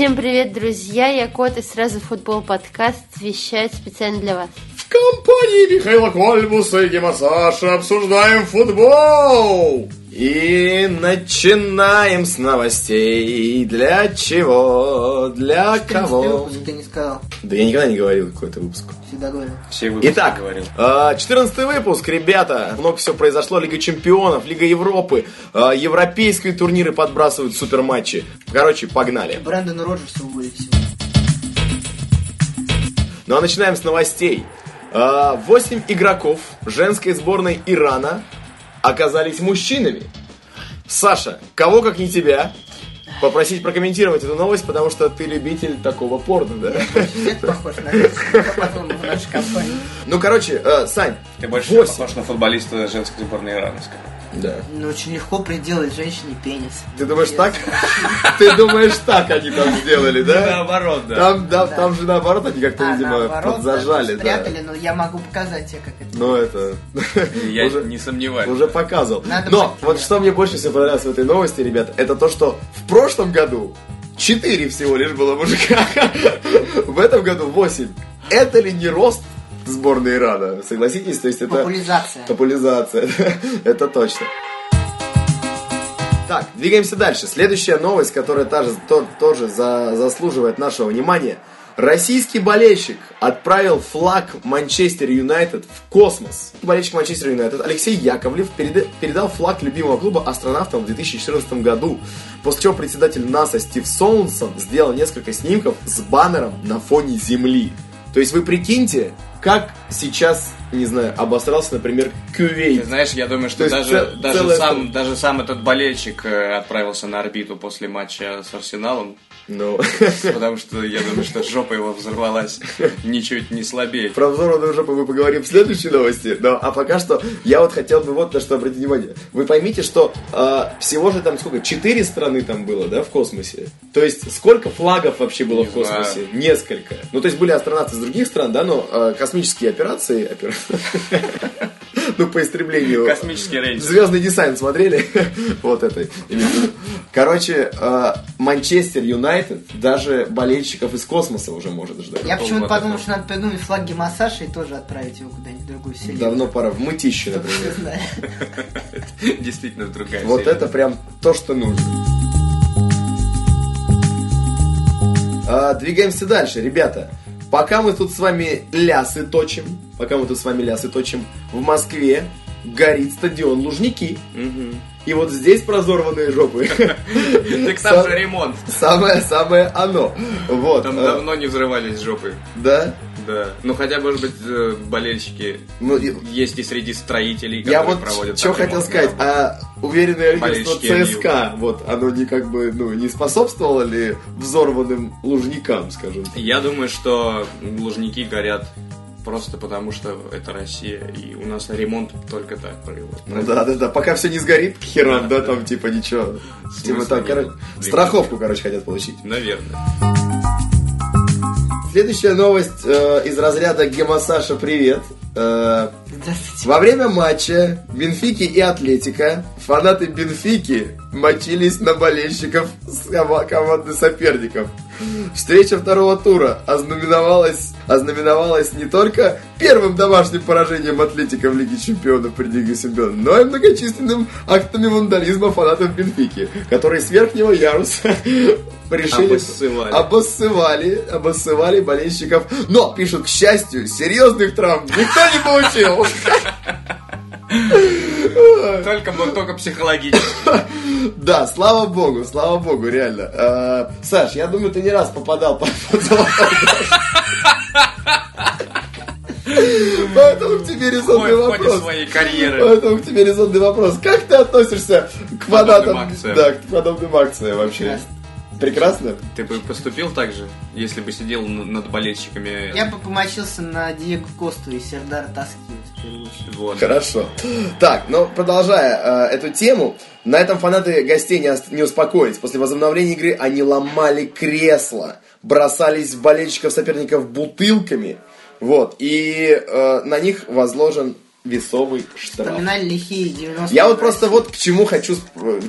Всем привет, друзья! Я Кот и сразу футбол подкаст вещает специально для вас. Компании Михаила Кольбуса и Дима Саша обсуждаем футбол! И начинаем с новостей. Для чего? Для кого? выпуск ты не сказал. Да я никогда не говорил какой-то выпуск. Всегда говорил. Все выпуски Итак, говорил. а, 14 выпуск, ребята. Много всего произошло. Лига чемпионов, Лига Европы, а, европейские турниры подбрасывают суперматчи. Короче, погнали. Брэндона Роджерса уволили сегодня. Ну а начинаем с новостей. А, Восемь игроков женской сборной Ирана оказались мужчинами. Саша, кого как не тебя попросить прокомментировать эту новость, потому что ты любитель такого порно, да? Это похож на потом в нашей компании. Ну, короче, э, Сань, Ты больше похож на футболиста женской сборной Ирана, скажем. Да. Ну, очень легко приделать женщине пенис. Ты думаешь так? Ты думаешь так они там сделали, да? Наоборот, да. Там, да, там же наоборот они как-то, А, видимо, наоборот, подзажали, да, да. спрятали, но я могу показать тебе, как это. Ну, это... Я уже- не сомневаюсь. Уже показывал. Надо Но быть- вот что мне больше всего понравилось в этой новости, ребята, это то, что в прошлом году 4 всего лишь было мужика. В этом году 8. Это ли не рост сборной Ирана? Согласитесь? То есть это... Популяризация. Популяризация. Это точно. Так, двигаемся дальше. Следующая новость, которая тоже, то- тоже за- заслуживает нашего внимания. Российский болельщик отправил флаг Манчестер Юнайтед в космос. Болельщик Манчестер Юнайтед Алексей Яковлев переда- передал флаг любимого клуба астронавтам в 2014 году, после чего председатель НАСА Стив Солнсон сделал несколько снимков с баннером на фоне Земли. То есть вы прикиньте, как сейчас, не знаю, обосрался, например, Ты Кювейт. знаешь, я думаю, То что даже, цел- даже, сам, страна. даже сам этот болельщик э, отправился на орбиту после матча с Арсеналом, Ну, потому что я думаю, что жопа его взорвалась ничуть не слабее. Про взорванную жопу мы поговорим в следующей новости. Но, а пока что я вот хотел бы вот на что обратить внимание. Вы поймите, что э, всего же там сколько? Четыре страны там было, да, в космосе? То есть сколько флагов вообще было Не в космосе? Несколько. Ну, то есть были астронавты из других стран, да, но э, космические операции... опера- Ну, по истреблению... Космический рейндж. Звездный десант смотрели? вот это. Короче, э, Манчестер Юнайтед даже болельщиков из космоса уже может ждать. Я почему-то подумал, что надо придумать флаг Гемосаши и тоже отправить его куда-нибудь в другую вселенную. Давно пора в мытище, например. Действительно другая Вот это прям то, что нужно. А, двигаемся дальше, ребята. Пока мы тут с вами лясы точим, пока мы тут с вами лясы точим, в Москве горит стадион Лужники. Мгм. И вот здесь прозорванные жопы. Так там же ремонт. Самое, самое оно. Вот. Там а, давно не взрывались жопы. Да? Да. Ну хотя, может быть, э, болельщики Ну, есть и среди строителей, Я которые вот проводят что хотел сказать, работы. а уверенное лидерство ЦСКА, вот оно не как бы, ну, не способствовало ли взорванным лужникам, скажем так? Я думаю, что лужники горят просто потому, что это Россия, и у нас ремонт только так проводят. Ну да, да, да, пока все не сгорит к херам, да, там типа ничего. Типа так, короче, страховку, короче, хотят получить. Наверное. Следующая новость э, из разряда Гемосаша, привет. Э, Здравствуйте. во время матча Бенфики и Атлетика фанаты Бенфики мочились на болельщиков команды соперников. Встреча второго тура ознаменовалась, ознаменовалась не только первым домашним поражением Атлетика в Лиге Чемпионов при Лиге Чемпионов, но и многочисленным актами вандализма фанатов Бенфики, которые с верхнего яруса решили Обоссывали. обоссывали, обоссывали болельщиков. Но, пишут, к счастью, серьезных травм никто не получил. Только, только психологически. Да, слава богу, слава богу, реально. А, Саш, я думаю, ты не раз попадал под золотой. Поэтому к тебе резонный вопрос. своей карьеры. Поэтому к тебе резонный вопрос. Как ты относишься к фанатам? Да, к подобным акциям вообще. Прекрасно. Прекрасно? Ты бы поступил так же, если бы сидел над болельщиками? Я бы помочился на Диего Косту и первую очередь. Вот. Хорошо. Так, ну продолжая э, эту тему, на этом фанаты гостей не, не успокоились. После возобновления игры они ломали кресла, бросались в болельщиков соперников бутылками. Вот. И э, на них возложен весовый штраф. Вспоминали лихие 90 Я вот просто вот к чему хочу,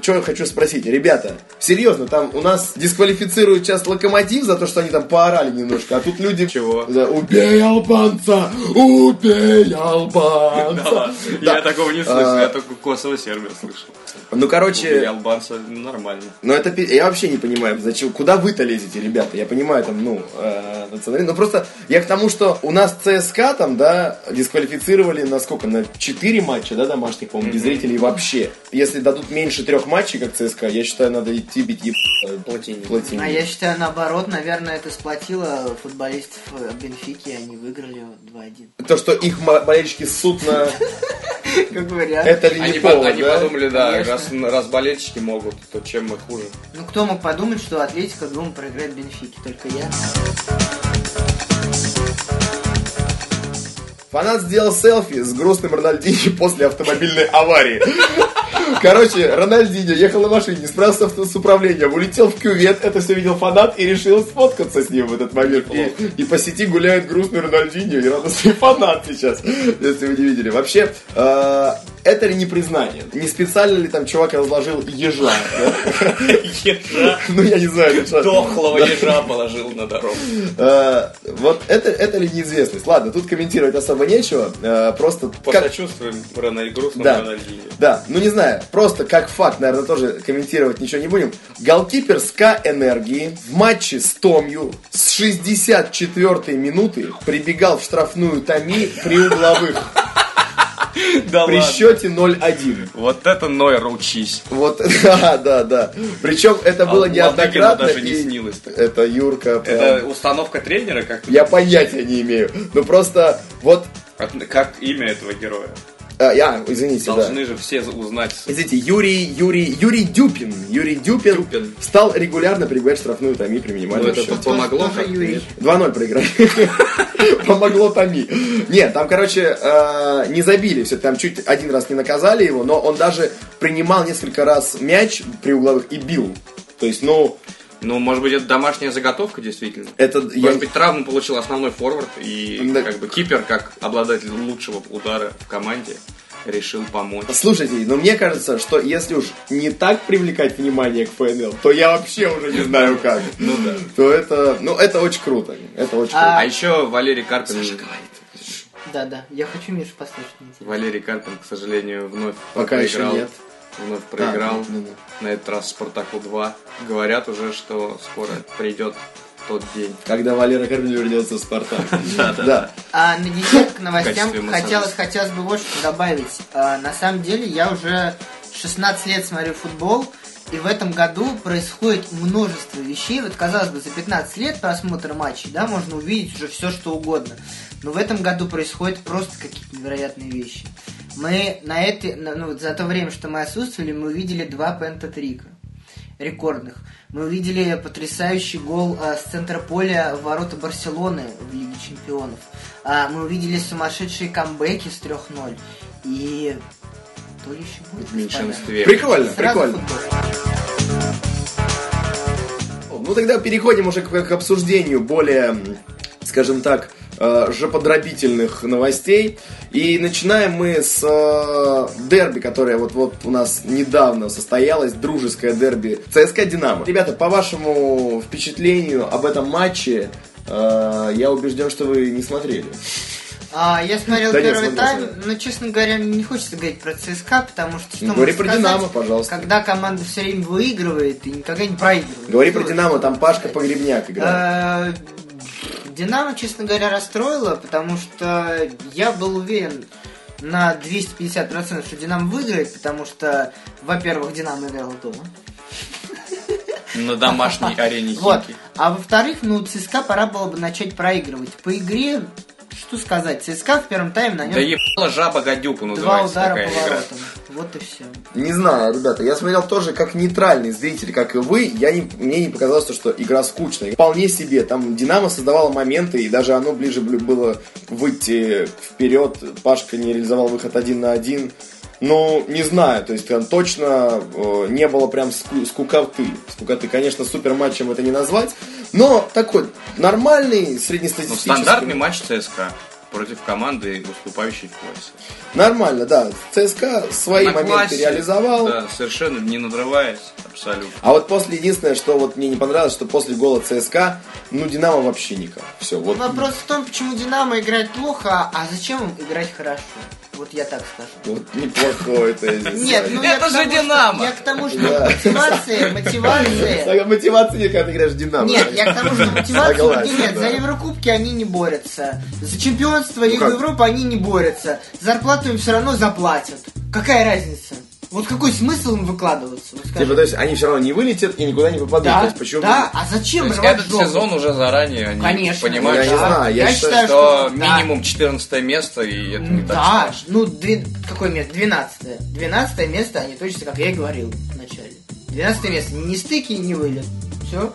что я хочу спросить. Ребята, серьезно, там у нас дисквалифицируют сейчас локомотив за то, что они там поорали немножко, а тут люди... Чего? Да, убей албанца! Убей албанца! Да. Я такого не слышал, А, я только Косово сервер слышал. Ну, короче, албанца нормально. ну это я вообще не понимаю, зачем, куда вы-то лезете, ребята? Я понимаю, там, ну, э, национализм, но просто я к тому, что у нас ЦСКА там, да, дисквалифицировали на сколько, на 4 матча, да, домашних, по-моему, без зрителей вообще. Если дадут меньше трех матчей, как ЦСКА, я считаю, надо идти бить еб... Платини. плотине. А я считаю, наоборот, наверное, это сплотило футболистов Бенфики, они выиграли 2-1. То, что их болельщики ссут на... Как вариант. Это ли не по- повод, они да? подумали, да, Конечно. раз, раз болельщики могут, то чем мы хуже. Ну, кто мог подумать, что Атлетика дома проиграет Бенфике? Только я. Фанат сделал селфи с грустным Рональдинho после автомобильной аварии. Короче, Рональдинho ехал на машине, справился с управлением, улетел в кювет, это все видел фанат и решил сфоткаться с ним в этот момент. И, и по сети гуляет грустный Рональдинho и радостный фанат сейчас, если вы не видели. Вообще, э, это ли не признание? Не специально ли там чувак разложил ежа? Ежа, Ну, я не знаю. что- дохлого ежа положил на дорогу. Э, Вот это, ли неизвестность? Ладно, тут комментировать особо нечего. э, Просто Посочувствуем грустному Да. Рональдинho. Да, ну не знаю, просто как факт, наверное, тоже комментировать ничего не будем. Голкипер СКА Энергии в матче с Томью с 64-й минуты прибегал в штрафную Томи при угловых Да при ладно. счете 0-1. Вот это Нойер учись. Вот, да, да, да. Причем это было А неоднократно. Ладыгину даже не снилось так. Это Юрка. прям- Это установка тренера, как Я понятия не имею. Ну просто вот. Как имя этого героя? А, я, извините, да. Должны же все узнать. Извините, Юрий, Юрий, Юрий Дюпин. Юрий Дюпин, Дюпин. стал регулярно прибегать в штрафную Томи при Ну, минимальном это счете. помогло нет? 2-0 проиграли. Помогло Томи. Нет, там, короче, э, не забили все. Там чуть один раз не наказали его, но он даже принимал несколько раз мяч при угловых и бил. То есть, ну, Ну, может быть, это домашняя заготовка, действительно. это... Может я- быть, травму получил основной форвард, и Да. как бы кипер, как обладатель лучшего удара в команде, решил помочь. Слушайте, но мне кажется, что если уж не так привлекать внимание к ФНЛ, то я вообще уже не знаю как. Ну да. То это, ну, это очень круто. Это очень А- А еще Валерий Карпин... Да-да, я хочу Мишу послушать. Валерий Карпин, к сожалению, вновь Пока еще нет. Вновь проиграл. А, ну, ну, На этот раз Спартаку 2. Говорят уже, что скоро придет тот день. Когда Валера Карпин вернется в Спартак. Да. А на десерт к новостям хотелось, хотелось бы вот что добавить. А, на самом деле я уже 16 лет смотрю футбол, и в этом году происходит множество вещей. Вот казалось бы, за 15 лет просмотра матчей, да, можно увидеть уже все что угодно. Но в этом году происходят просто какие-то невероятные вещи. Мы на это, на- ну, за то время, что мы отсутствовали, мы увидели два пентатрика рекордных. Мы увидели потрясающий гол а, с центра поля в ворота Барселоны в Лиге Чемпионов. А, мы увидели сумасшедшие камбэки с 3-0. И... То еще будет, В меньшинстве. Прикольно, Сразу прикольно. футбол. Ну тогда переходим уже к, к обсуждению более, скажем так, э, жоподробительных новостей. И начинаем мы с э, дерби, которое вот, вот у нас недавно состоялось, дружеское дерби ЦСКА Динамо. Ребята, по вашему впечатлению об этом матче, э, я убежден, что вы не смотрели. А, я смотрел Да нет, первый смотрел, тайм, смотрел. но, честно говоря, мне не хочется говорить про ЦСКА, потому что что Ну, говори про сказать, «Динамо», пожалуйста. Когда команда все время выигрывает и никогда не проигрывает. Говори Что про Динамо, там Пашка? Погребняк играет. Динамо, честно говоря, расстроило, потому что я был уверен на 250%, что Динамо выиграет, потому что, во-первых, Динамо играл дома. На домашней арене Вот. А во-вторых, ну, ЦСКА пора было бы начать проигрывать. По игре, что сказать, ЦСКА в первом тайме на Да нем ебала жаба гадюку два называется удара такая по игра. воротам. Вот и все. Не знаю, ребята, я смотрел тоже как нейтральный зритель, как и вы. Я не, мне не показалось, что игра скучная. Вполне себе. Там Динамо создавала моменты, и даже оно ближе бл- было выйти вперед. Пашка не реализовал выход один на один. Ну, не знаю, то есть там точно э, не было прям ску- скукоты. Скукоты, конечно, супер матчем это не назвать, но такой нормальный Ну, среднестатистический. стандартный матч ЦСКА. против команды, выступающей в классе. Нормально, да. ЦСКА свои На моменты классе, реализовал. Да, совершенно не надрываясь, абсолютно. А вот после единственное, что вот мне не понравилось, что после гола ЦСКА, ну Динамо вообще никак. Все, вот. Вопрос в том, почему Динамо играет плохо, а зачем им играть хорошо? Вот я так скажу. Вот неплохой тезис. Нет, ну Это же Динамо! Я к тому, что Да. мотивация, мотивация. Так, мотивации нет, когда ты играешь в Динамо. Нет, я к тому, что Согласен, нигде нет. За Еврокубки они не борются. За чемпионство Лигу как? Европы они не борются. Зарплату им все равно заплатят. Какая разница? Вот какой смысл им выкладываться? Вот. Типа, то есть они все равно не вылетят и никуда не попадут. То да, есть почему? да, а То зачем есть рвать этот жопу? сезон уже заранее они Конечно. понимают, Я не что, знаю, я считаю, считаю, что да. минимум 14 место, и это не так Да, ну, две- какое место? 12 12 место, они точно, как я и говорил в начале. 12 место, не стыки, не вылет. Все.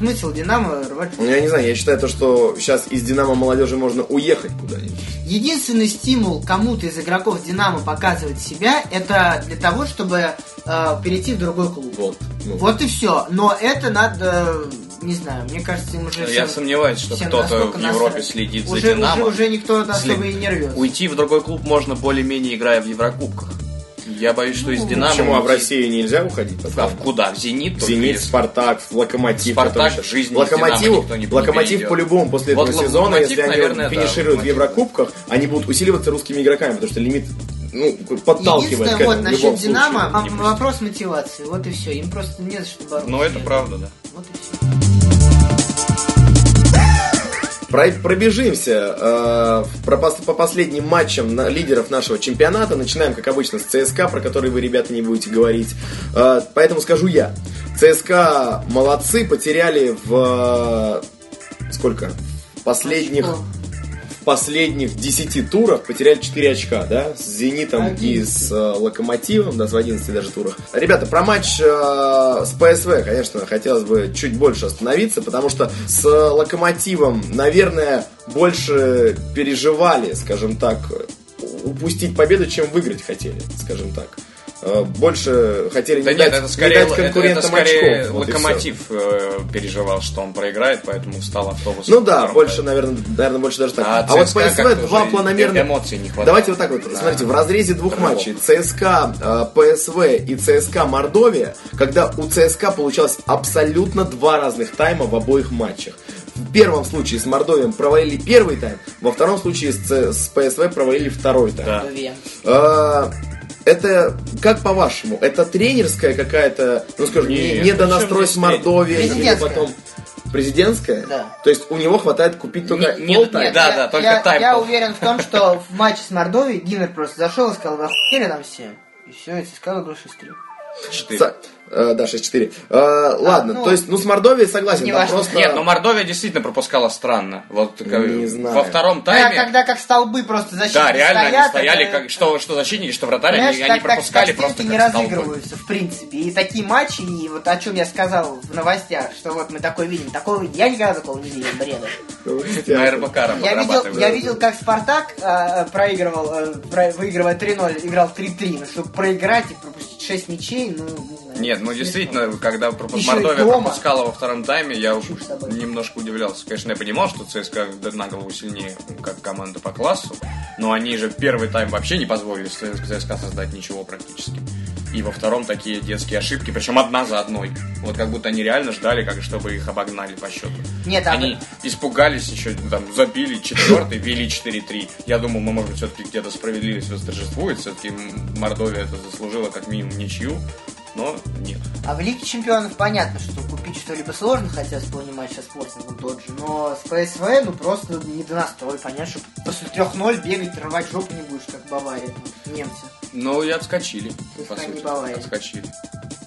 Смысл Динамо рвать. Ну, я не знаю, я считаю то, что сейчас из Динамо молодежи можно уехать куда-нибудь. Единственный стимул кому-то из игроков Динамо показывать себя, это для того, чтобы э, перейти в другой клуб. Вот. Ну, Вот и все. Но это надо, не знаю, мне кажется, им уже Я всем- сомневаюсь, что кто-то в Европе насрать. следит за уже, Динамо. Уже, уже никто особо и не рвется. Уйти в другой клуб можно более-менее играя в Еврокубках. Я боюсь, что из Ну, Динамо... Почему? А в Россию нельзя уходить? А в куда? В Зенит? Зенит, если- Спартак, Локомотив. Спартак в жизни не Локомотив перейдет. по-любому после Вот этого сезона, Локомотив, если они наверное, да, финишируют в Локомотив. Еврокубках, они будут усиливаться русскими игроками, потому что лимит ну, подталкивает к Единственное, этому вот в насчет любом Динамо, случае. а, вопрос мотивации. Вот и все. Им просто не за что бороться. Ну, это правда, да. Вот и все. Про- пробежимся э, по последним матчам лидеров нашего чемпионата. Начинаем, как обычно, с ЦСКА, про который вы, ребята, не будете говорить. Э, поэтому скажу я. ЦСКА молодцы, потеряли в... э, сколько? Последних... Очко. Последних 10 турах потеряли 4 очка, да, с Зенитом и 11. с э, Локомотивом, да, в 11 даже турах. Ребята, про матч э, с ПСВ, конечно, хотелось бы чуть больше остановиться, потому что с Локомотивом, наверное, больше переживали, скажем так, упустить победу, чем выиграть хотели, скажем так. Э, Больше хотели Да не, нет, дать, это не скорее, дать это, это конкурентам скорее очков. Локомотив э, переживал, что он проиграет, поэтому встал автобус. Ну да, больше, наверное, наверное, больше даже так. А А, вот ПСВ два планомерных... эмоций не хватает. Давайте вот так вот, Да. смотрите, в разрезе двух Рывок. матчей ЦСКА, э, ПСВ и ЦСКА Мордовия, когда у ЦСКА получалось абсолютно два разных тайма в обоих матчах. В первом случае с Мордовием провалили первый тайм, во втором случае с, с ПСВ провалили второй тайм. Да это, как по-вашему, это тренерская какая-то, ну скажем, не, не донастрой с Мордовией? Или потом президентская? Да. То есть у него хватает купить только не, нет, нет, да-да, только я. Я уверен в том, что в матче с Мордовией Гиммер просто зашел и сказал, вы охуели нам все". И все, и ЦСКА выиграл 6-3. 4 да, 6-4. Э, ладно, ну, то есть, ну, с Мордовией согласен, не просто... Нет, но Мордовия действительно пропускала странно. Вот как- Не знаю. во втором Да, тайме. когда как столбы просто защитники Да, реально стоят, они стояли, это- как, что, что защитники, что вратарь, они, так, они так- пропускали так просто стенки как не столбы. разыгрываются, в принципе. И такие матчи, и вот о чем я сказал в новостях, что вот мы такое видим. Такого я никогда такого не видел, бреда. Ну, На РБК Я видел, разрабатывают. я видел, как Спартак э, проигрывал, э, про- выигрывая 3-0, играл 3-3. Но чтобы проиграть и пропустить 6 мячей, ну. Нет, ну действительно, когда Мордовия пропускала во втором тайме, я уж немножко удивлялся. Конечно, я понимал, что ЦСКА на голову сильнее, как команда по классу, но они же первый тайм вообще не позволили ЦСКА создать ничего практически. И во втором такие детские ошибки, причем одна за одной. Вот как будто они реально ждали, как чтобы их обогнали по счету. Нет, а Они испугались еще, там, забили четвертый, вели 4-3. Я думал, ну, может быть, все-таки где-то справедливость восторжествует. Все-таки Мордовия это заслужила как минимум ничью. Но нет. А в Лиге Чемпионов понятно, что купить что-либо сложно, хотя вспомни матч со Спортингом тот же. Но с ПСВ, ну просто не до настрой. Понятно, что после 3-0 бегать, рвать жопу не будешь, как Бавария. там, Немцы. Ну и отскочили, по Пускай не сути. Бавария. Отскочили.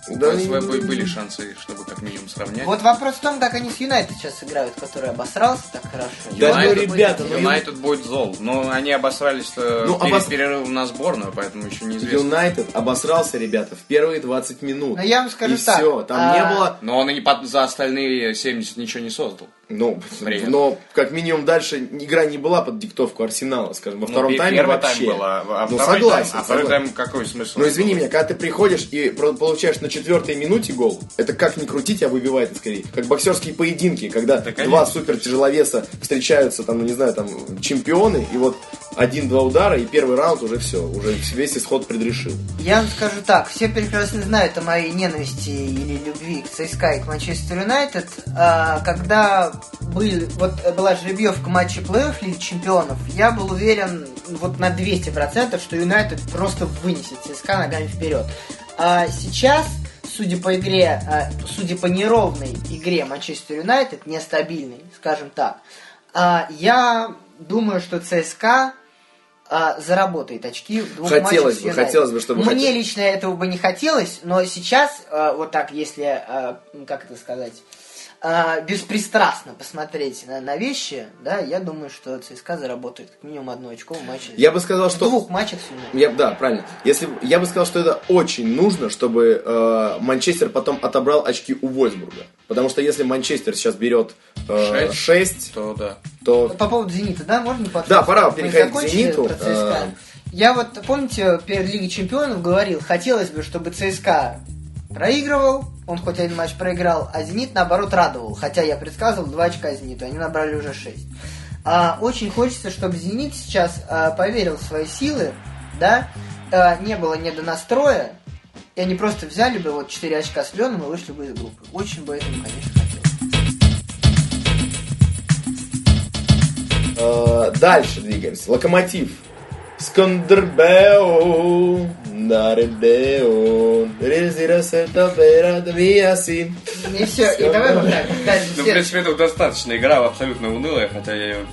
У Да, ПСВ ну, бы- были шансы, чтобы как минимум сравнять. Вот вопрос в том, как они с Юнайтед сейчас играют, который обосрался так хорошо. Да, ну, Юнайтед ребята, будет- ну, Юнайтед будет зол. Но они обосрались Ну, перед обос- перерывом на сборную, поэтому еще неизвестно. Юнайтед обосрался, ребята, в первые 20 минут. Но я вам скажу и так, все, там а, не было... Но он и не под- за остальные 70 ничего не создал. Ну, Привет. но как минимум дальше игра не была под диктовку Арсенала, скажем, во Ну, втором пе- тайме первый вообще. тайм был, а, а ну, согласен, тайм, а второй тайм какой смысл? Но извини меня, когда ты приходишь и получаешь на четвертой минуте гол, это как ни крути, тебя выбивает это скорее. Как боксерские поединки, когда конечно. два супер тяжеловеса встречаются, там, ну не знаю, там, чемпионы, и вот один-два удара, и первый раунд уже все, уже весь исход предрешил. Я вам скажу так, все прекрасно знают о моей ненависти или любви к ЦСКА и к Манчестер Юнайтед. А, Когда был, вот была жеребьевка матча плей-офф Лиги Чемпионов, я был уверен вот на 200%, что Юнайтед просто вынесет ЦСКА ногами вперед. А сейчас, судя по игре, а, судя по неровной игре Манчестер Юнайтед, нестабильной, скажем так, а, я думаю, что ЦСКА а, заработает очки в двух Хотелось матчах бы, хотелось бы, чтобы Мне хотел- лично этого бы не хотелось, но сейчас, а, вот так, если, а, как это сказать, а, беспристрастно посмотреть на, на вещи, да, я думаю, что ЦСКА заработает как минимум одно очко в матче. Я бы сказал, в что... двух матчах с Юнайтед. Я, да, правильно. Если, я бы сказал, что это очень нужно, чтобы э, Манчестер потом отобрал очки у Вольсбурга. Потому что если Манчестер сейчас берет э, Шесть. 6, То да. то По поводу «Зенита», да, можно по Да, пора переходить к «Зениту». А. Я вот, помните, перед Лигой Чемпионов говорил, хотелось бы, чтобы ЦСКА проигрывал, он хоть один матч проиграл, а «Зенит», наоборот, радовал. Хотя я предсказывал 2 очка «Зениту», они набрали уже 6. А, очень хочется, чтобы «Зенит» сейчас а, поверил в свои силы, да, а, не было недонастроя, и они просто взяли бы вот 4 очка с Леном и вышли бы из группы. Очень бы этому, конечно, хотелось. э, дальше двигаемся. Локомотив. Скандербео, Резирасета Верада Виаси. И все, и давай вот так. дальше, Ну, в принципе, это достаточно. Игра абсолютно унылая, хотя я ее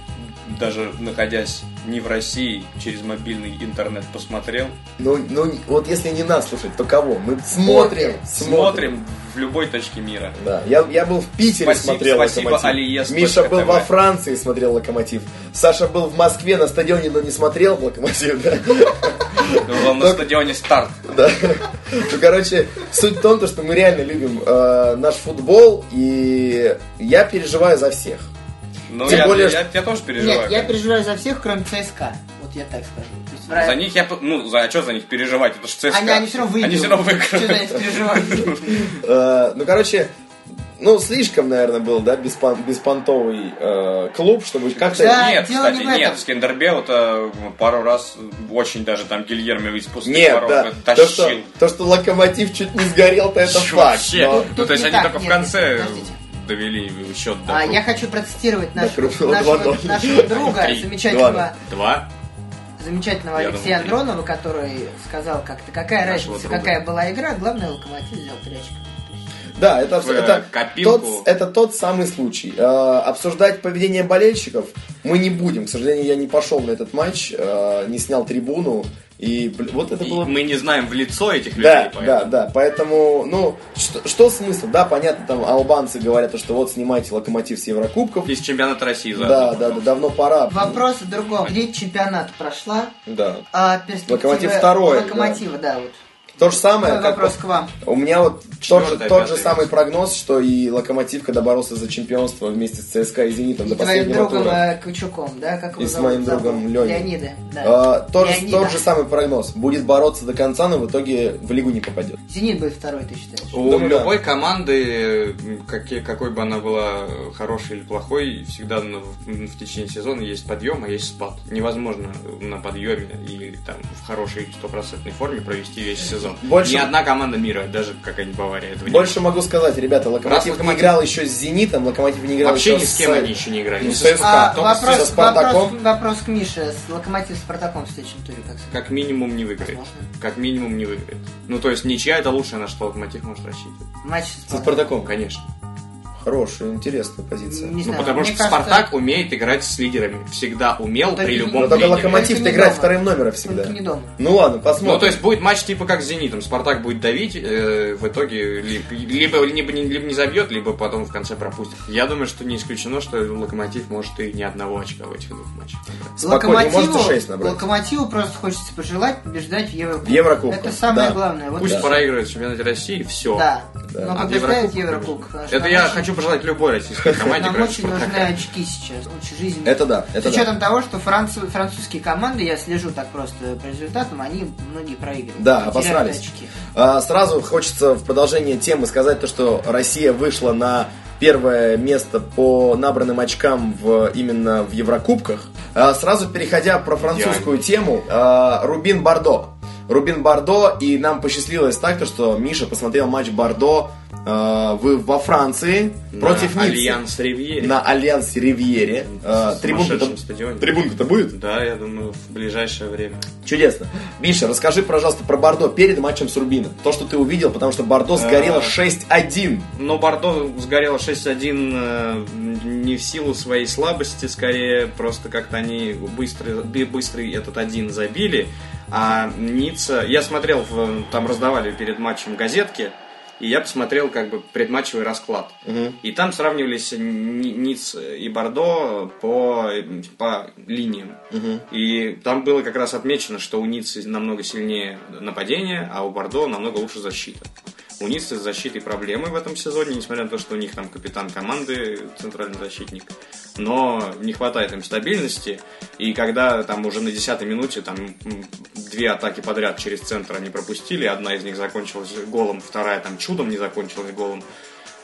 даже находясь не в России, через мобильный интернет посмотрел. Ну, ну, вот если не нас слушать, то кого? Мы смотрим, Смотрим в любой точке мира. Да, я, я был в Питере, Спасибо- смотрел спасибо, Локомотив. Алиес Миша был во Франции, смотрел Локомотив. Саша был в Москве на стадионе, но не смотрел Локомотив. Да? Он на стадионе старт. Да. Ну, короче, суть в том, то, что мы реально любим э, наш футбол, и я переживаю за всех. Ну, Тем я, более, я, я тоже переживаю. Нет, я переживаю за всех, кроме ЦСКА. Вот я так скажу. То есть, в За них я... Ну, за, а что за них переживать? Это же ЦСКА. Они, они все равно выиграют. Они все равно Что за выиграют. них переживать? Э, ну, короче, ну, слишком, наверное, был, да, беспон- беспонтовый э, клуб, чтобы как-то... Да. Нет, дело не кстати, в этом. нет, Скендербел это пару раз очень даже там Гильермо из пустых Нет, ворот да. тащил. То что, то, что локомотив чуть не сгорел, то это факт. Вообще. но- Ну, Тут то есть не они так, только в нет, конце нет, подождите. Довели счет до А, я хочу процитировать нашего, нашего, 2-0. нашего друга, Три. замечательного, Два. замечательного Я Алексея думал, три. Андронова, который сказал как-то, какая разница, друга. какая была игра, главное, Локомотив взял три очка. Да, это, В, это, копилку. тот, это тот самый случай. Э, обсуждать поведение болельщиков мы не будем. К сожалению, я не пошел на этот матч, э, не снял трибуну. И вот это И было... мы не знаем в лицо этих людей, Да, поэтому- да, да. Поэтому, ну, что, что смысл? Да, понятно, там албанцы говорят, что вот снимайте локомотив с Еврокубков. Из чемпионата России за Да, да, да, давно пора. Вопрос в другом. Треть чемпионата прошла, Да. а перспективы Локомотив второй, Локомотива, да, вот. То же самое, Мой как вопрос вот- к вам. У меня вот тот же, тот же самый прогноз, что и Локомотив, когда боролся за чемпионство вместе с ЦСКА и Зенитом до И твоим последнего другом тура. э, Кучуком, да, как его И с зовут? моим Забыл. другом Леней. Леонида, да. А, тот, же, Леонида. тот же самый прогноз. Будет бороться до конца, но в итоге в лигу не попадет. Зенит будет второй, ты считаешь? У Думаю, да. любой команды, какие- какой бы она была хорошей или плохой, всегда в, в течение сезона есть подъем, а есть спад. Невозможно на подъеме или там в хорошей стопроцентной форме провести весь сезон. Больше- Ни одна команда мира, даже какая-нибудь Бавария, этого не Больше могу сказать, ребята, Локомотив Раз Локомотив- не играл еще с Зенитом, Локомотив не играл Вообще еще ни с кем они еще не играли. ну, Ни с со ЦСКА. А, вопрос, со Спартаком. вопрос, вопрос к Мише. С Локомотив Спартаком в следующем туре, как сказать? Как минимум не выиграет. Возможно. Как минимум не выиграет. Ну, то есть ничья это лучшее, на что Локомотив может рассчитывать. Матч с Со Спартаком. Спартаком. Конечно. Хорошая, интересная позиция. Не Ну, знаю, потому что кажется, Спартак умеет играть с лидерами. Всегда умел Только при любом Но только тренере. Локомотив Только не играет дома. вторым номером всегда. Только не дома. Ну ладно, посмотрим. Ну, то есть будет матч типа как с Зенитом. Спартак будет давить, э, в итоге ли- либо, либо, не, либо не забьет, либо потом в конце пропустит. Я думаю, что не исключено, что Локомотив может и ни одного очка в этих двух матчах. Локомотиву. Локомотиву просто хочется пожелать побеждать в Еврокубках. В Еврокубках, Это самое да. главное. Вот Пусть и- проиграет в чемпионате России, все. Да. Да. Но потому что Это я хочу пожелать любой российской команде. Нам очень нужны очки сейчас, очень жизненные. Это да, это С да. учетом того, что францу- французские команды, я слежу так просто по результатам, они многие проигрывают. Да, обосрались. очки. А, Сразу хочется в продолжение темы сказать то, что Россия вышла на первое место по набранным очкам в, именно в Еврокубках. А, Сразу переходя про французскую тему, а, Рубин Бордо. Рубин Бордо, и нам посчастливилось так, то, что Миша посмотрел матч Бордо а, в- во Франции На против Ниццы. Allianz Ривьере. На Allianz Ривьере. В Трибунка-то трибунка-то будет? Да, я думаю, в ближайшее время. Чудесно. Миша, расскажи, пожалуйста, про Бордо перед матчем с Рубином. То, что ты увидел, потому что Бордо сгорело А. 6-1. Но Бордо сгорело 6-1 э, не в силу своей слабости, скорее просто как-то они быстро, быстрый этот один забили. А Ницца... Я смотрел, там раздавали перед матчем газетки, и я посмотрел как бы предматчевый расклад. И там сравнивались Ни- Ниц и Бордо по, по линиям. И там было как раз отмечено, что у Ниццы намного сильнее нападение, а у Бордо намного лучше защита. У Ниццы с защитой проблемы в этом сезоне, несмотря на то, что у них там капитан команды, центральный защитник. Но не хватает им стабильности. И когда там уже на 10 минуте там две атаки подряд через центр они пропустили, одна из них закончилась голом, вторая там чудом не закончилась голом.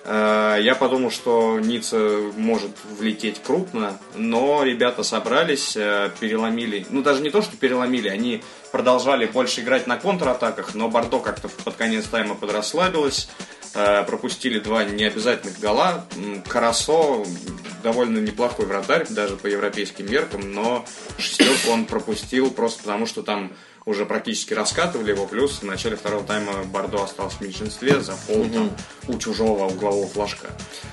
Э, Я подумал, что Ницца может влететь крупно, но ребята собрались, э, переломили. Ну, даже не то, что переломили, они продолжали больше играть на контратаках, но Бордо как-то под конец тайма подрасслабилось. Э, Пропустили два необязательных гола. Карасо довольно неплохой вратарь, даже по европейским меркам, но шестерку он пропустил просто потому, что там уже практически раскатывали его, плюс в начале второго тайма Бордо остался в меньшинстве за фол там, у чужого углового флажка.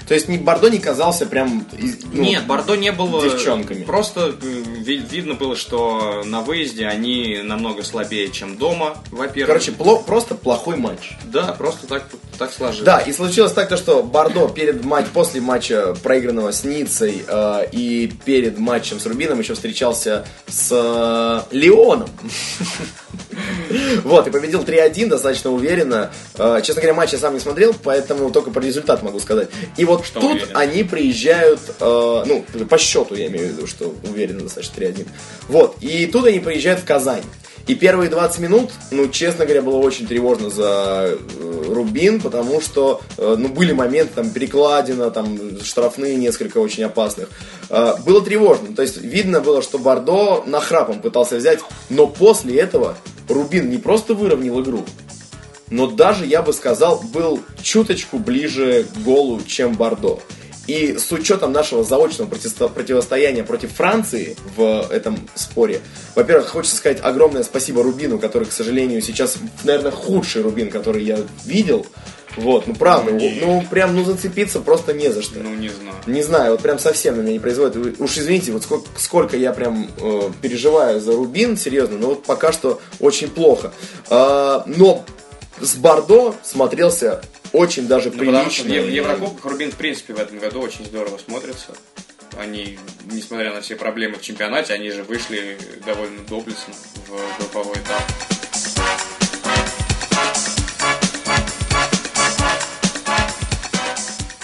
То есть ни Бордо не казался прям... ну, Нет, Бордо не был... э, девчонками. Просто ви- видно было, что на выезде они намного слабее, чем дома, во-первых. Короче, пло- просто плохой матч. да, просто так, так сложилось. Да, и случилось так, то, что Бордо перед матч, после матча проигранного с Ницей э, и перед матчем с Рубином еще встречался с э, Леоном. Вот, и победил 3-1 достаточно уверенно. Э, Честно говоря, матч я сам не смотрел, поэтому только про результат могу сказать. И вот Что тут уверенно? они приезжают, э, ну, по счету я имею в виду, что уверенно достаточно 3-1. Вот, и тут они приезжают в Казань. И первые 20 минут, ну, честно говоря, было очень тревожно за э, Рубин, потому что, э, ну, были моменты, там, перекладина, там, штрафные несколько очень опасных. Э, было тревожно, то есть видно было, что Бордо нахрапом пытался взять, но после этого Рубин не просто выровнял игру, но даже, я бы сказал, был чуточку ближе к голу, чем Бордо. И с учетом нашего заочного противостояния против Франции в этом споре, во-первых, хочется сказать огромное спасибо Рубину, который, к сожалению, сейчас, наверное, худший Рубин, который я видел. Вот, ну правда, Ну, ну прям, ну зацепиться просто не за что. Ну, не знаю. Не знаю, вот прям совсем на меня не производит. Уж извините, вот сколько, сколько я прям э, переживаю за Рубин, серьезно, но вот пока что очень плохо. А, но с Бордо смотрелся очень даже Ну, прилично. в Ев- в Еврокубках Рубин, в принципе, в этом году очень здорово смотрится. Они, несмотря на все проблемы в чемпионате, они же вышли довольно доблестно в групповой этап.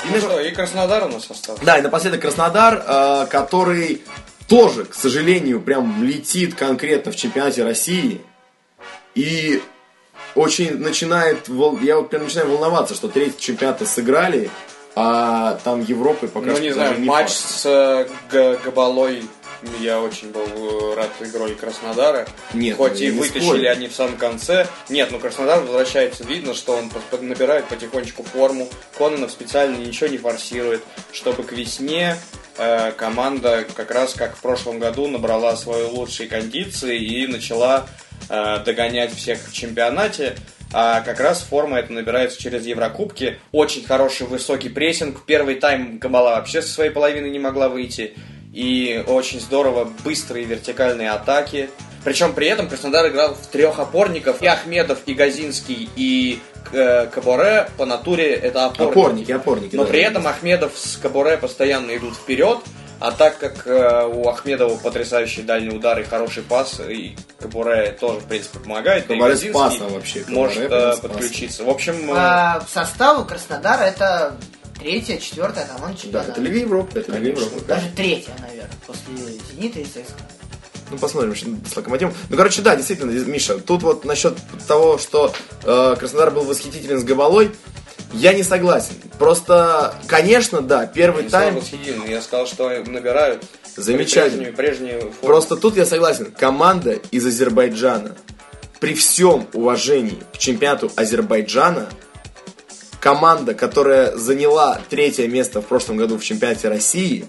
И Ну что, и Краснодар у нас остался. Да, и напоследок Краснодар, э, который тоже, к сожалению, прям летит конкретно в чемпионате России. И очень начинает, я вот прям начинаю волноваться, что третий чемпионат сыграли, а там Европы пока Ну, что не знаю, матч факт. с э, Габалой я очень был э, рад игрой Краснодара. Нет, Хоть и не вытащили спорю. они в самом конце. Нет, ну Краснодар возвращается, видно, что он набирает потихонечку форму. Кононов специально ничего не форсирует, чтобы к весне э, команда как раз как в прошлом году набрала свои лучшие кондиции и начала догонять всех в чемпионате. А как раз форма это набирается через Еврокубки. Очень хороший высокий прессинг. Первый тайм Габала вообще со своей половины не могла выйти. И очень здорово быстрые вертикальные атаки. Причем при этом Краснодар играл в трех опорников. И Ахмедов, и Газинский, и э, Каборе по натуре это опорники. Опорники, опорники. Но да. при этом Ахмедов с Кабуре постоянно идут вперед, а так как э, у Ахмедова потрясающий дальний удар и хороший пас, и Кабуре тоже, в принципе, помогает, да и Кабуре Газинский спасом вообще, Кабуре может э, подключиться. В общем, э, По составу Краснодара это Третья, четвертая команда Да, чемпионата. это Лига Европы, это Лига Европы. да. Даже третья, наверное, после Зенита и ЦСКА. Ну, посмотрим что с Локомотивом. Ну, короче, да, действительно, Миша, тут вот насчет того, что э, Краснодар был восхитителен с Габалой, я не согласен. Просто, конечно, да, первый Не тайм... восхитительно, я сказал, что набирают Замечательно. прежнюю, прежнюю форму. Просто тут я согласен. Команда из Азербайджана, при всем уважении к чемпионату Азербайджана, команда, которая заняла третье место в прошлом году в чемпионате России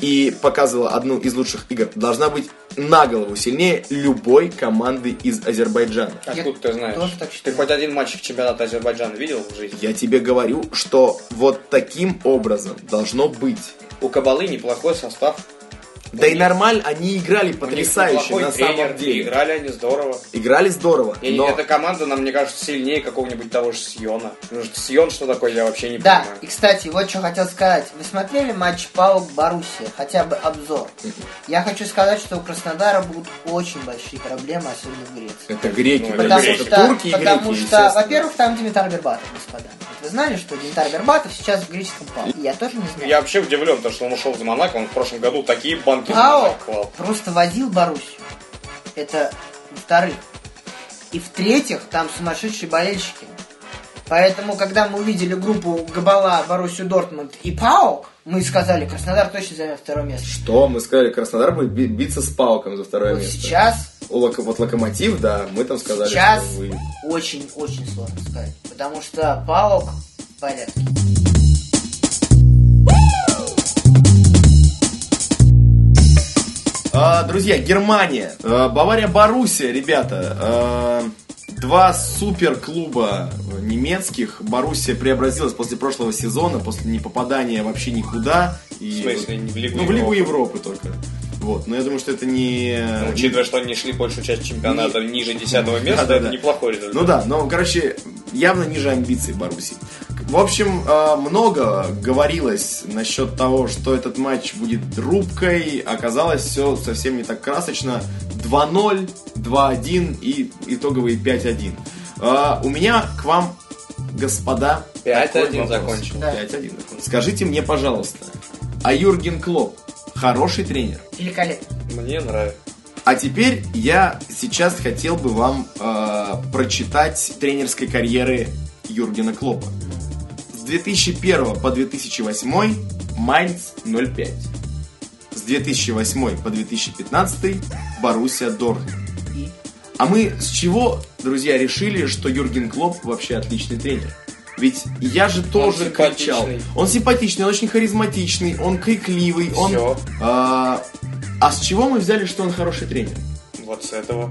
и показывала одну из лучших игр, должна быть на голову сильнее любой команды из Азербайджана. Откуда ты знаешь? тоже так ты считаю. хоть один матч чемпионата Азербайджана видел в жизни? Я тебе говорю, что вот таким образом должно быть. У Кабалы неплохой состав. Да и нормально, они играли потрясающе на тренер, самом и деле. играли они здорово. Играли здорово, И но... эта команда, нам, мне кажется, сильнее какого-нибудь того же Сиона. Потому что Сион что такое, я вообще не Да, понимаю. и кстати, вот что хотел сказать. Вы смотрели матч Паук Боруссия? Хотя бы обзор. Я хочу сказать, что у Краснодара будут очень большие проблемы, особенно в Греции. Это греки, Ну, Потому греки. что, турки и потому греки, что во-первых, там Димитар Бербатов, господа. Вы знали, что Димитар Бербатов сейчас в греческом Пауке? Я тоже не знаю. Я вообще удивлен, потому что он ушел из Монако, он в прошлом году такие банки клал. просто возил Боруссию. Это во-вторых. И в-третьих, там сумасшедшие болельщики. Поэтому, когда мы увидели группу Габала, Боруссию Дортмунд и Паук, мы сказали, Краснодар точно займет второе место. Что? Мы сказали, Краснодар будет би- биться с Пауком за второе Вот место. сейчас Локо- вот Локомотив, да, мы там сказали, Сейчас что вы... очень-очень сложно сказать. Потому что Паук в порядке. А, друзья, Германия. А, Бавария Боруссия, ребята. А, Два суперклуба немецких. Боруссия преобразилась после прошлого сезона, после непопадания вообще никуда. И В смысле, не в Лигу Ну, в Лигу Европы? Европы только. Вот, но я думаю, что это не... Ну, учитывая, что они шли большую часть чемпионата ниже 10 места, Да-да-да. это неплохой результат. Ну да, но, короче, явно ниже амбиций Баруси. В общем, э, много говорилось насчет того, что этот матч будет рубкой. Оказалось, все совсем не так красочно. 2-0, 2-1 и итоговый 5-1. Э, У меня к вам, господа, 5-1 такой вопрос. закончил. Да. 5-1. Скажите мне, пожалуйста, а Юрген Клоп хороший тренер? Великолепно. Мне нравится. А теперь я сейчас хотел бы вам э, прочитать тренерской карьеры Юргена Клопа. С 2001 по 2008 Майнц 05. С 2008 по 2015 Боруссия Дортмунд. А мы с чего, друзья, решили, что Юрген Клоп вообще отличный тренер? Ведь я же тоже симпатичный. кричал. Он симпатичный, он очень харизматичный, он крикливый, он... Всё. А, а с чего мы взяли, что он хороший тренер? Вот с этого.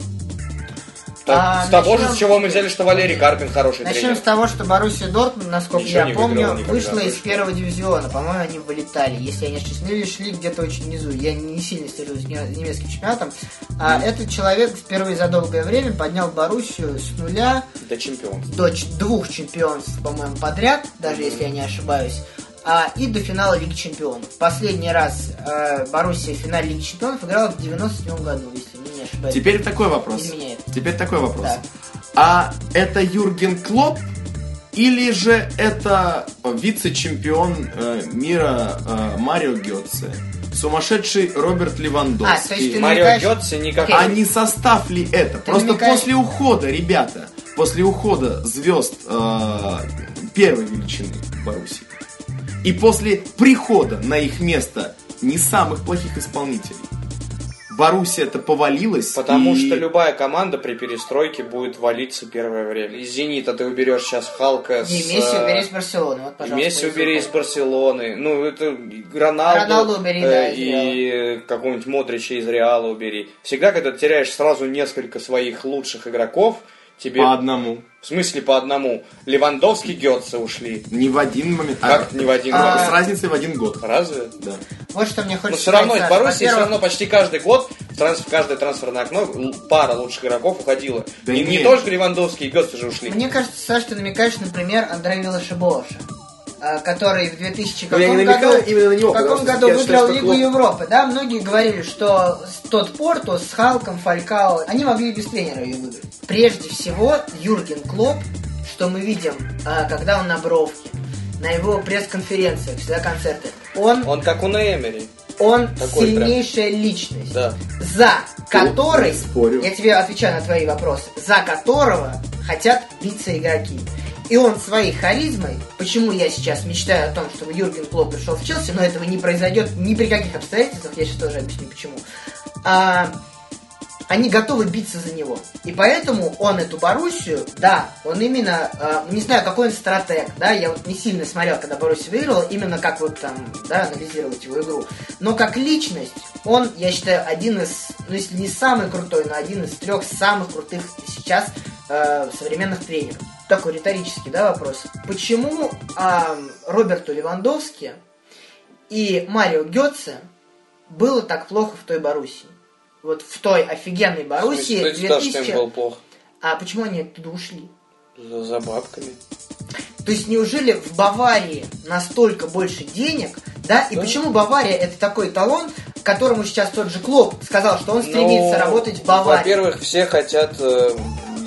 А, с того же, начнем- с чего мы взяли, что Валерий Карпин хороший Начнем тренер. с того, что Боруссия Дортмунд, насколько Ничего я помню, вышла из первого дивизиона. По-моему, они вылетали, если я не ошибаюсь. Ну или шли где-то очень внизу. Я не сильно слежу с не- немецким чемпионатом. А этот человек впервые за долгое время поднял Боруссию с нуля Да чемпион. до двух чемпионств, по-моему, подряд, даже если я не ошибаюсь. А, и до финала Лиги Чемпионов. Последний раз э, Боруссия в финале Лиги Чемпионов играла в 97 году, если ошибаюсь. Теперь такой вопрос. Изменяет. Теперь такой вопрос. Так. А это Юрген Клоп или же это вице-чемпион э, мира э, Марио Гетце? Сумасшедший Роберт А, то есть Левандовский. ты Марио намекаешь- Гетце никак... Окей. А не состав ли это? Просто намекаешь- после ухода, ребята, после ухода звезд э, первой величины Баруси и после прихода на их место не самых плохих исполнителей, Боруссия это повалилась. Потому и- что любая команда при перестройке будет валиться первое время. Из «Зенита» ты уберешь сейчас Халка с... Не, Месси э, убери из Барселоны. Вот, пожалуйста. Месси убери из. Барселоны. Ну, это Роналду. Роналду убери, э, да, И какого-нибудь Модрича из Реала убери. Всегда, когда ты теряешь сразу несколько своих лучших игроков, тебе... по одному. В смысле по одному. Левандовский, Гетце ушли. Не в один момент. Как не в один а, момент? С разницей в один год. Разве? Да. Вот что мне Но хочется все равно из сказать, Саш. Боруссии все равно почти каждый год в, транс- в каждое трансферное окно пара лучших игроков уходила. Да и не нет. только Левандовский и Гетце же ушли. Мне кажется, Саш, ты намекаешь, например, Андрея Виллашебоша, который в 2000 Ну, я не каком году, именно на него, в каком году выиграл считаю, Лигу Клоп- Европы, да? Многие говорили, что тот Порту с Халком, Фалькао, они могли без тренера ее выиграть. Прежде всего, Юрген Клоп, что мы видим, а, когда он на бровке, на его пресс-конференциях, всегда концерты. Он, он, Он как у Неймери. Такой сильнейшая личность, Да. за спорю. я тебе отвечаю на твои вопросы, за которого хотят биться игроки. И он своей харизмой, почему я сейчас мечтаю о том, чтобы Юрген Клоп пришел в Челси, но этого не произойдет ни при каких обстоятельствах, я сейчас тоже объясню почему. А, они готовы биться за него. И поэтому он эту Боруссию, да, он именно, э, не знаю, какой он стратег, да, я вот не сильно смотрел, когда Боруссия выиграла, именно как вот там, да, анализировать его игру. Но как личность, он, я считаю, один из, ну если не самый крутой, но один из трех самых крутых сейчас э, современных тренеров. Такой риторический, да, вопрос. Почему а, Роберту Левандовски и Марио Гетце было так плохо в той Боруссии? Вот в той офигенной Боруссии что 2000... им было плохо. А почему они оттуда ушли? За, за бабками. То есть неужели в Баварии настолько больше денег, да? И Да. почему Бавария это такой талон, которому сейчас тот же Клоп сказал, что он стремится Ну, работать в Баварии? Во-первых, все хотят, э,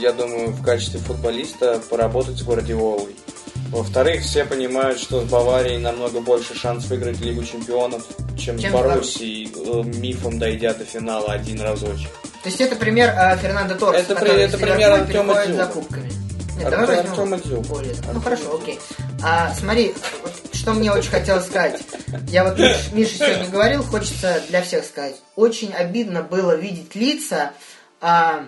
я думаю, в качестве футболиста поработать с Гвардиолой. Во-вторых, все понимают, что с Баварией намного больше шанс выиграть Лигу Чемпионов, чем, Чем с Боруссией, э, мифом дойдя до финала один разочек. То есть это пример э, Фернандо Торреса, Это при- который это из пример Артема за кубками. Нет, Ар- давай возьмем Дзюба. более. Ну Артема хорошо, окей. А, смотри, вот что мне очень хотелось сказать. Я вот Миш- Миша сегодня говорил, хочется для всех сказать. Очень обидно было видеть лица а,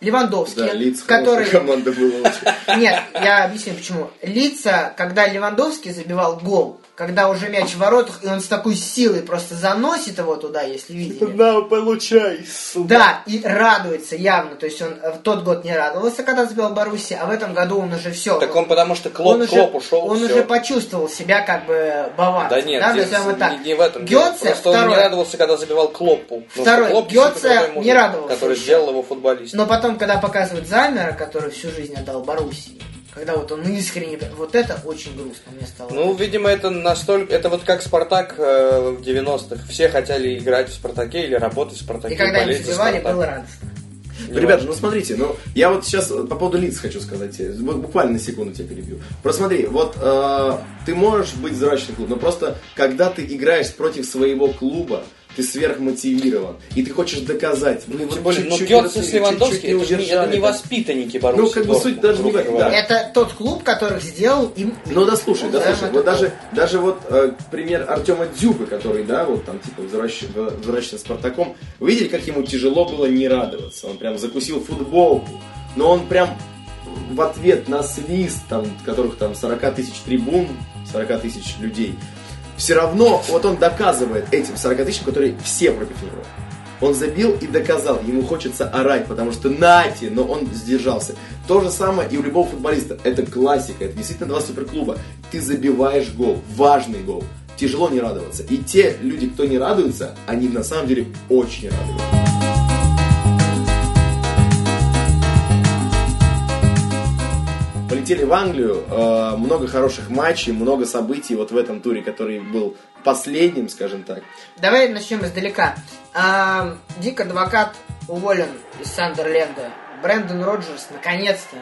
Левандовски, Да, лиц который... было очень. Нет, я объясню почему. Лица, когда Левандовский забивал гол, когда уже мяч в воротах, и он с такой силой просто заносит его туда, если видели. На, получай, сука. Да, и радуется явно. То есть он э, в тот год не радовался, когда забил Баруси, а в этом году он уже все. Так он потому что Клоп, он уже, Клоп ушел, он всё. уже почувствовал себя как бы баварцем. Да нет, да, здесь вот так. не, не в этом. дело. Гётце, Просто он не второй. радовался, когда забивал Клоппу. Потому Второй. Клоп крутой не радовался Который еще. сделал его футболистом. Но потом, когда показывают Замера, который всю жизнь отдал Боруссии, когда вот он искренне... Вот это очень грустно мне стало. Ну, видимо, это настолько... Это вот как Спартак э, в 90-х. Все хотели играть в Спартаке или работать в Спартаке. и когда за забивали, было радостно. Не Ребята, ну смотрите, ну я вот сейчас по поводу лиц хочу сказать. Вот буквально на секунду тебя перебью. Просто смотри, вот э, ты можешь быть зрачный клуб, но просто когда ты играешь против своего клуба, ты сверхмотивирован, и ты хочешь доказать. Вы вот Тем более, ну, чуть-чуть Гёрце не- с Левандовским, это, не- это не воспитанники Боруссии Ну, как бы суть даже не в этом, да. Это тот клуб, который сделал им... Ну да слушай, да Назовем слушай, вот даже, даже вот э, пример Артема Дзюбы, который, да, вот там типа возвращен Спартаком, вы видели, как ему тяжело было не радоваться, он прям закусил футболку, но он прям в ответ на свист, там, которых там 40 тысяч трибун, 40 тысяч людей, все равно вот он доказывает этим 40 тысячам, которые все против него. Он забил и доказал, ему хочется орать, потому что нате, но он сдержался. То же самое и у любого футболиста. Это классика, это действительно два суперклуба. Ты забиваешь гол, важный гол. Тяжело не радоваться. И те люди, кто не радуется, они на самом деле очень радуются. Полетели в Англию, э, много хороших матчей, много событий вот в этом туре, который был последним, скажем так. Давай начнем издалека. А, Дик Адвокат уволен из Сандерленда. Брэндон Роджерс наконец-то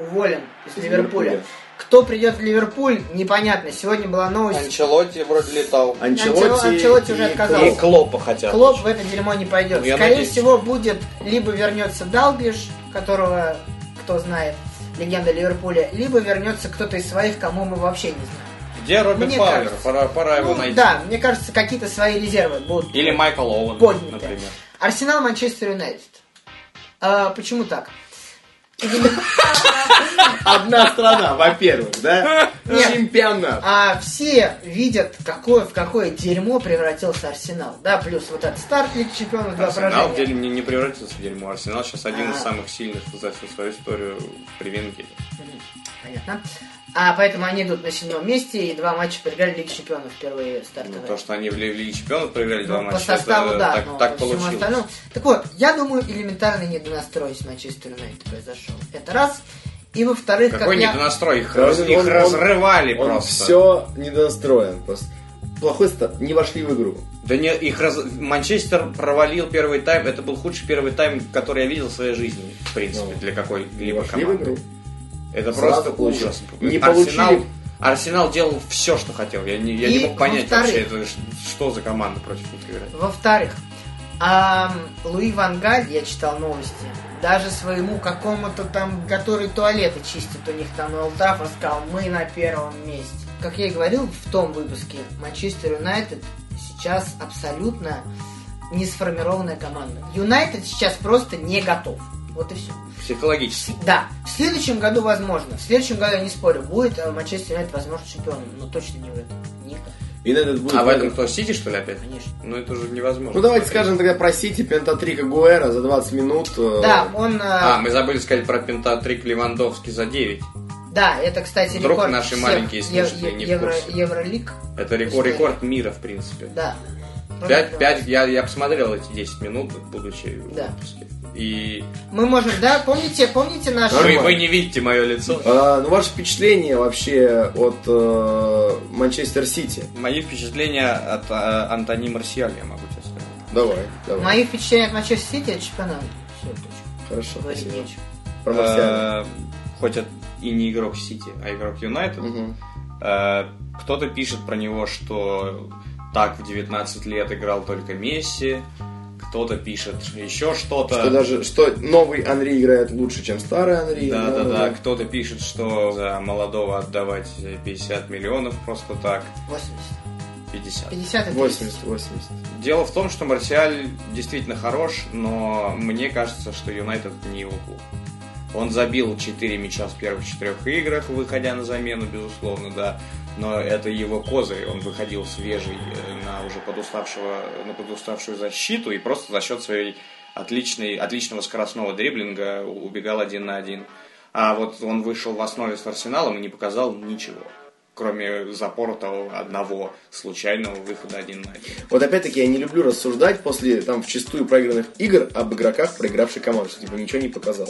уволен из, Из Ливерпуля. Ливерпуля. Кто придет в Ливерпуль, непонятно. Сегодня была новость. Анчелотти вроде летал. Анчелотти, Анчелотти уже и отказался. И Клопа хотят. Клоп в это дерьмо не пойдет. Ну, я Скорее надеюсь. всего, будет либо вернется Далглиш, которого кто знает, легенда Ливерпуля, либо вернется кто-то из своих, кому мы вообще не знаем. Где Робин Мне Фаулер? кажется. Пора, пора его Ну, найти. да, мне кажется, какие-то свои резервы будут Или Майкл Оуэн, подняты. например. Арсенал, Манчестер Юнайтед. А, почему так? Одна страна, во-первых, да? Нет. Чемпионат. А все видят, какое, в какое дерьмо превратился Арсенал. Да, плюс вот этот старт Лиги Чемпионов, два Арсенал в поражения. деле не, не превратился в дерьмо. Арсенал сейчас один из А. самых сильных за всю свою историю в Привенгеле. Мгм, Понятно. А поэтому они идут на седьмом месте и два матча проиграли Лиги Чемпионов первые Ну, стартовые. то, что они в Ли- в Лиге Чемпионов проиграли два Ну, по матча, составу, это да, так, но так по получилось. остальному. Так вот, я думаю, элементарный недонастрой с Манчестер Юнайтед произошел. Это раз. И во-вторых, Какой как я... недонастрой? Их, Да, раз- он- их он- разрывали Он просто. все недостроен. Просто плохой старт. Не вошли в игру. Да не, их раз... Манчестер провалил первый тайм. Это был худший первый тайм, который я видел в своей жизни, в принципе, Ну, для какой-либо вошли в команды. игру. Это просто ужас. Не Арсенал, получили Арсенал делал все, что хотел. Я не, я И не мог понять вообще, это что за команда против них играет. Во-вторых, ам, Луи Ван Галь, я читал новости, даже своему какому-то там, который туалеты чистит у них там на Олд Траффорд, сказал, мы на первом месте. Как я и говорил в том выпуске, Манчестер Юнайтед сейчас абсолютно не сформированная команда. Юнайтед сейчас просто не готов. Вот и все. Психологически. Да, в следующем году возможно. В следующем году, я не спорю, будет э, Манчестер Юнайтед, возможно, чемпионом. Но точно не в этом. Никак. Юнайтед будет... А в этом кто, Сити, что ли, опять? Конечно. Ну, это уже невозможно. Ну давайте скажем тогда про Сити, Пентатрика Гуэра за 20 минут. э, Да, он... э, А, мы забыли сказать про пентатрик Левандовский за 9. Да, это, кстати, Вдруг рекорд наши всех маленькие слушатели не в евро, курсе. Евролиг. Это рекорд, рекорд мира, в принципе. Да. Пять, Просто- пять, я, я посмотрел эти 10 минут, будучи в Да. И Мы можем, да, помните, помните наш... вы, вы не видите мое лицо. А, ну, ваше впечатление вообще от э, Манчестер Сити? Мои впечатления от э, Антони Марсиаль, я могу тебе сказать. Давай, давай. Мои впечатления от Манчестер Сити это чемпионат. Все, точка. Хорошо, Говорить спасибо. нечего. Про Марсиаля. Э, Хоть это и не игрок Сити, а игрок Юнайтед. Э, Кто-то пишет про него, что так в 19 лет играл только Месси. Кто-то пишет еще что-то. Что даже, что новый Анри играет лучше, чем старый Анри. Да, да, да. Кто-то пишет, что за молодого отдавать 50 миллионов просто так. 80. 50. 50 и 30. 80, 80. Дело в том, что Марсиаль действительно хорош, но мне кажется, что Юнайтед не его клуб. Он забил 4 мяча в первых четырех играх, выходя на замену, безусловно, да. Но это его козырь. Он выходил свежий э, на уже подуставшего, на подуставшую защиту и просто за счет своей отличной, отличного скоростного дриблинга убегал один на один. А вот он вышел в основе с Арсеналом и не показал ничего. Кроме запоротого одного случайного выхода один на один. Вот опять-таки я не люблю рассуждать после там вчастую проигранных игр об игроках проигравшей команды, что типа ничего не показал.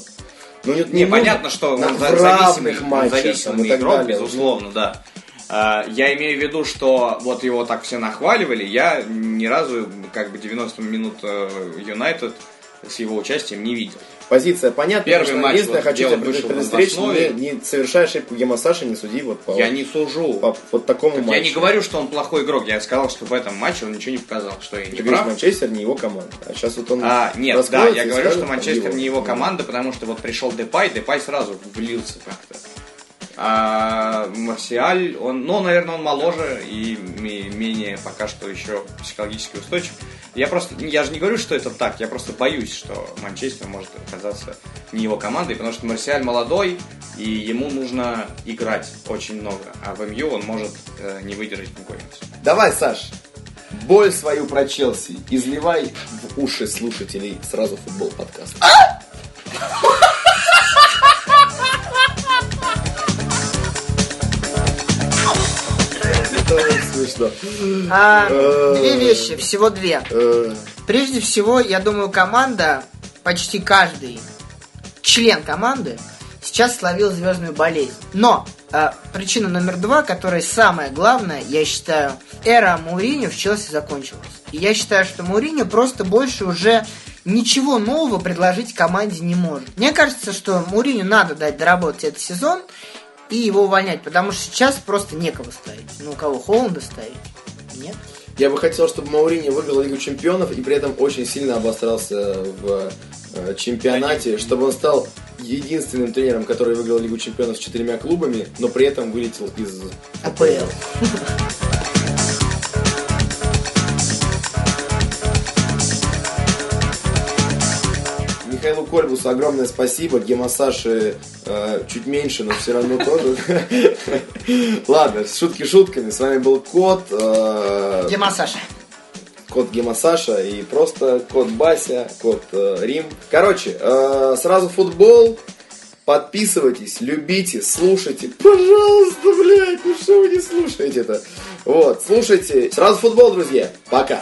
Ну, нет, Не, нужно понятно, что он в зависимый, матчах зависимый игрок, далее. безусловно, да. А, Я имею в виду, что вот его так все нахваливали, я ни разу как бы 90 минут э, Юнайтед с его участием не видел. Позиция понятна. Первый потому матч, единственное, вот, хочу тебя предостеречь, не, не совершай ошибку Гема Саши, не суди вот по, Я не сужу. по вот такому Так матчу. я не говорю, что он плохой игрок, я сказал, что в этом матче он ничего не показал, что я не Ты говоришь, прав. Манчестер не его команда. А сейчас вот он А, нет, да, я говорю, скажет, что Манчестер не его команда, потому что вот пришел Депай, Депай сразу влился как-то. А Марсиаль, он, ну, наверное, он моложе и ме- менее пока что еще психологически устойчив. Я просто, я же не говорю, что это так, я просто боюсь, что Манчестер может оказаться не его командой, потому что Марсиаль молодой, и ему нужно играть очень много, а в МЮ он может э, не выдержать конкуренцию. Давай, Саш, боль свою про Челси изливай в уши слушателей сразу футбол подкаст. Это смешно. А, две вещи, всего две. Э, Прежде всего, я думаю, команда, почти каждый член команды сейчас словил звездную болезнь. Но э, причина номер два, которая самая главная, я считаю, эра Мourinho в Челси закончилась. И я считаю, что Мourinho просто больше уже ничего нового предложить команде не может. Мне кажется, что Мourinho надо дать доработать этот сезон и его увольнять, потому что сейчас просто некого ставить. Ну, у кого Холланда ставить? Нет. Я бы хотел, чтобы Маурини выиграл Лигу Чемпионов и при этом очень сильно обострался в э, чемпионате, чтобы он стал единственным тренером, который выиграл Лигу Чемпионов с четырьмя клубами, но при этом вылетел из АПЛ. Михаилу Кольбусу огромное спасибо. Гема Саши э, чуть меньше, но все равно тоже. Ладно, шутки шутками. С вами был Кот. э, Дима Саша. Кот Гема Саша и просто Кот Бася, Кот э, Рим. Короче, э, сразу футбол. Подписывайтесь, любите, слушайте. Пожалуйста, блядь, ну что вы не слушаете это? Вот, слушайте. Сразу футбол, друзья. Пока.